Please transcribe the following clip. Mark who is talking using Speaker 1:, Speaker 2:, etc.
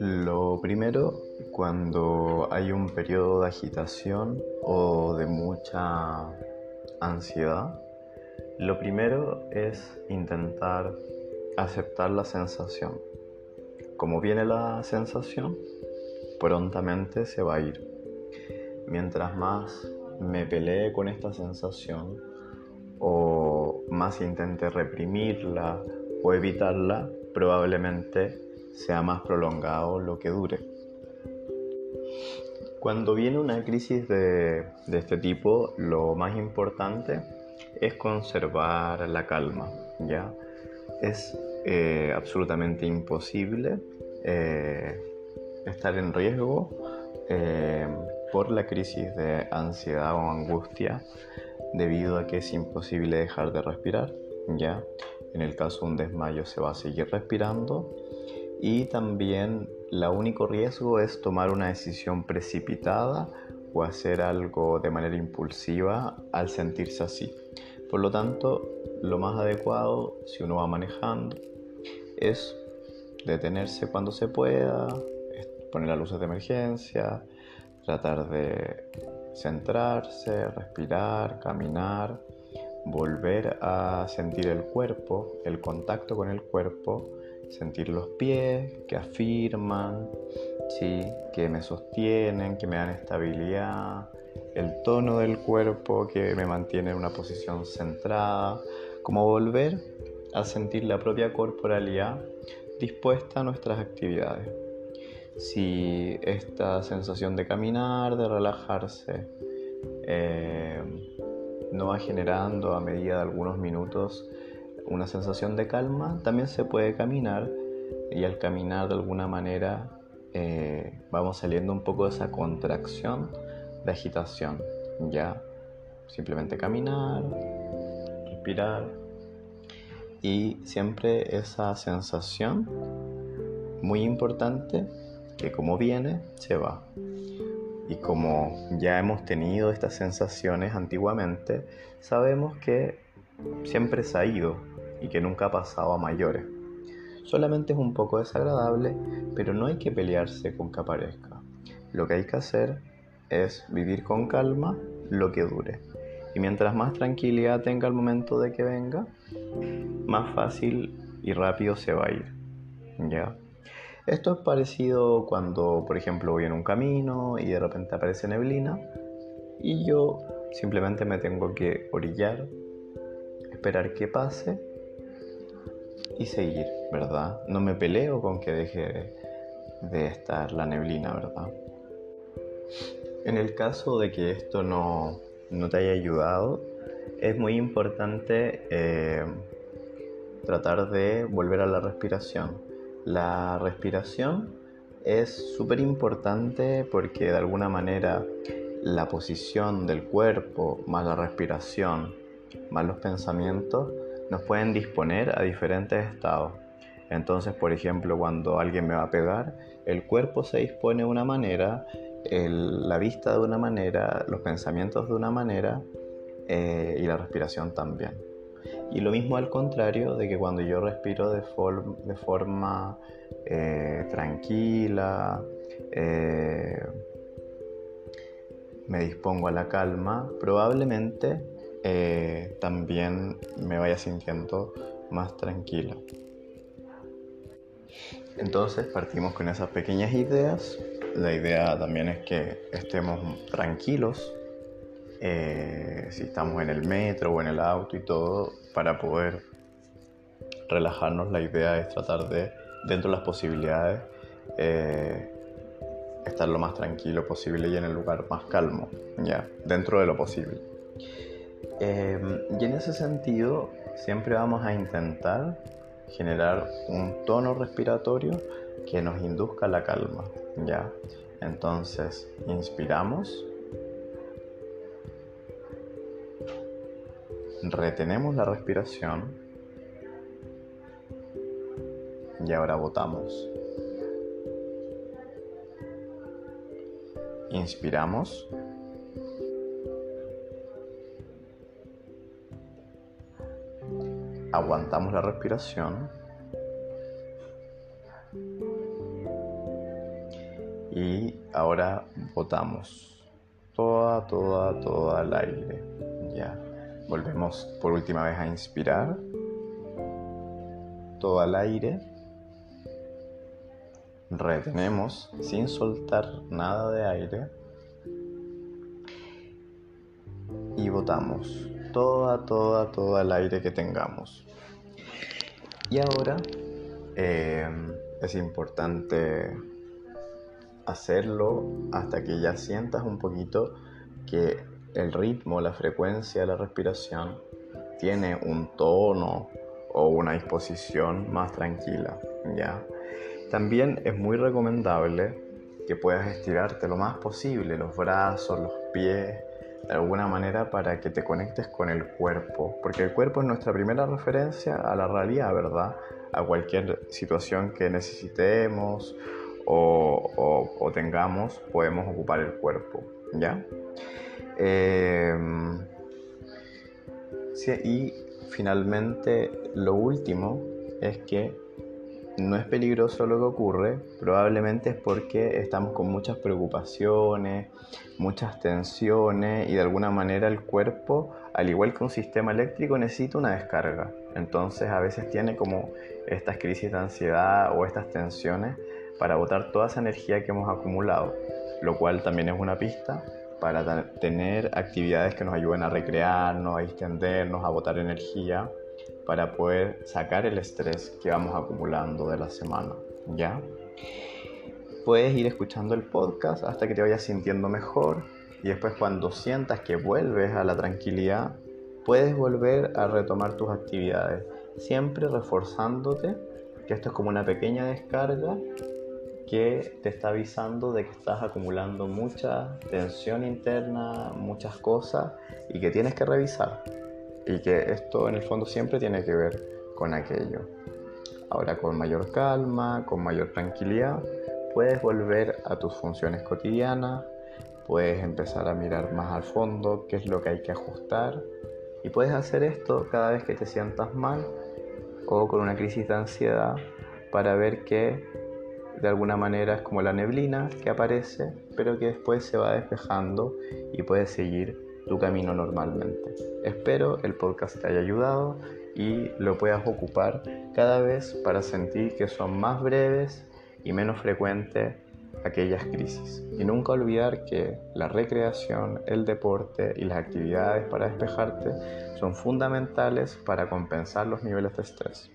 Speaker 1: Lo primero, cuando hay un periodo de agitación o de mucha ansiedad, lo primero es intentar aceptar la sensación. Como viene la sensación, prontamente se va a ir. Mientras más me pelee con esta sensación o más intente reprimirla o evitarla, probablemente sea más prolongado lo que dure. Cuando viene una crisis de, este tipo, lo más importante es conservar la calma, ¿ya? Es eh, absolutamente imposible eh, estar en riesgo eh, por la crisis de ansiedad o angustia debido a que es imposible dejar de respirar, ¿ya? En el caso de un desmayo se va a seguir respirando y también el único riesgo es tomar una decisión precipitada o hacer algo de manera impulsiva al sentirse así. Por lo tanto, lo más adecuado si uno va manejando es detenerse cuando se pueda, poner las luces de emergencia, tratar de centrarse, respirar, caminar, volver a sentir el cuerpo, el contacto con el cuerpo sentir los pies que afirman, ¿sí? que me sostienen, que me dan estabilidad, el tono del cuerpo que me mantiene en una posición centrada, como volver a sentir la propia corporalidad dispuesta a nuestras actividades. Si esta sensación de caminar, de relajarse, eh, no va generando a medida de algunos minutos una sensación de calma, también se puede caminar y al caminar de alguna manera eh, vamos saliendo un poco de esa contracción de agitación. Ya, simplemente caminar, respirar y siempre esa sensación muy importante que como viene se va. Y como ya hemos tenido estas sensaciones antiguamente, sabemos que siempre se ha ido y que nunca ha pasado a mayores. Solamente es un poco desagradable, pero no hay que pelearse con que aparezca. Lo que hay que hacer es vivir con calma lo que dure. Y mientras más tranquilidad tenga el momento de que venga, más fácil y rápido se va a ir. ¿Ya? Esto es parecido cuando, por ejemplo, voy en un camino y de repente aparece neblina y yo simplemente me tengo que orillar, esperar que pase y seguir, ¿verdad? No me peleo con que deje de, estar la neblina, ¿verdad? En el caso de que esto no, te haya ayudado, es muy importante eh, tratar de volver a la respiración. La respiración es súper importante porque de alguna manera la posición del cuerpo más la respiración más los pensamientos nos pueden disponer a diferentes estados. Entonces, por ejemplo, cuando alguien me va a pegar, el cuerpo se dispone de una manera, la vista de una manera, los pensamientos de una manera eh, y la respiración también. Y lo mismo al contrario de que cuando yo respiro de, de forma eh, tranquila, eh, me dispongo a la calma, probablemente eh, también me vaya sintiendo más tranquila. Entonces partimos con esas pequeñas ideas. La idea también es que estemos tranquilos eh, si estamos en el metro o en el auto y todo para poder relajarnos. La idea es tratar de, dentro de las posibilidades, eh, estar lo más tranquilo posible y en el lugar más calmo, ya, dentro de lo posible. Em, y en ese sentido, siempre vamos a intentar generar un tono respiratorio que nos induzca la calma, ¿ya? Entonces, inspiramos, retenemos la respiración y ahora botamos. Inspiramos. aguantamos la respiración y ahora botamos toda, toda, toda el aire. Ya. Volvemos por última vez a inspirar todo el aire. Retenemos sin soltar nada de aire. Y botamos toda, toda, todo el aire que tengamos. Y ahora eh, es importante hacerlo hasta que ya sientas un poquito que el ritmo, la frecuencia de la respiración tiene un tono o una disposición más tranquila, ¿ya? También es muy recomendable que puedas estirarte lo más posible los brazos, los pies, de alguna manera para que te conectes con el cuerpo, porque el cuerpo es nuestra primera referencia a la realidad, ¿verdad? A cualquier situación que necesitemos o, tengamos, podemos ocupar el cuerpo, ¿ya? Em, y finalmente lo último es que no es peligroso lo que ocurre, probablemente es porque estamos con muchas preocupaciones, muchas tensiones y de alguna manera el cuerpo, al igual que un sistema eléctrico, necesita una descarga. Entonces a veces tiene como estas crisis de ansiedad o estas tensiones para botar toda esa energía que hemos acumulado, lo cual también es una pista para tener actividades que nos ayuden a recrearnos, a extendernos, a botar energía para poder sacar el estrés que vamos acumulando de la semana, ¿ya? Puedes ir escuchando el podcast hasta que te vayas sintiendo mejor y después cuando sientas que vuelves a la tranquilidad, puedes volver a retomar tus actividades, siempre reforzándote que esto es como una pequeña descarga que te está avisando de que estás acumulando mucha tensión interna, muchas cosas y que tienes que revisar y que esto en el fondo siempre tiene que ver con aquello. Ahora con mayor calma, con mayor tranquilidad, puedes volver a tus funciones cotidianas, puedes empezar a mirar más al fondo qué es lo que hay que ajustar y puedes hacer esto cada vez que te sientas mal o con una crisis de ansiedad para ver que de alguna manera es como la neblina que aparece pero que después se va despejando y puedes seguir tu camino normalmente. Espero el podcast te haya ayudado y lo puedas ocupar cada vez para sentir que son más breves y menos frecuentes aquellas crisis. Y nunca olvidar que la recreación, el deporte y las actividades para despejarte son fundamentales para compensar los niveles de estrés.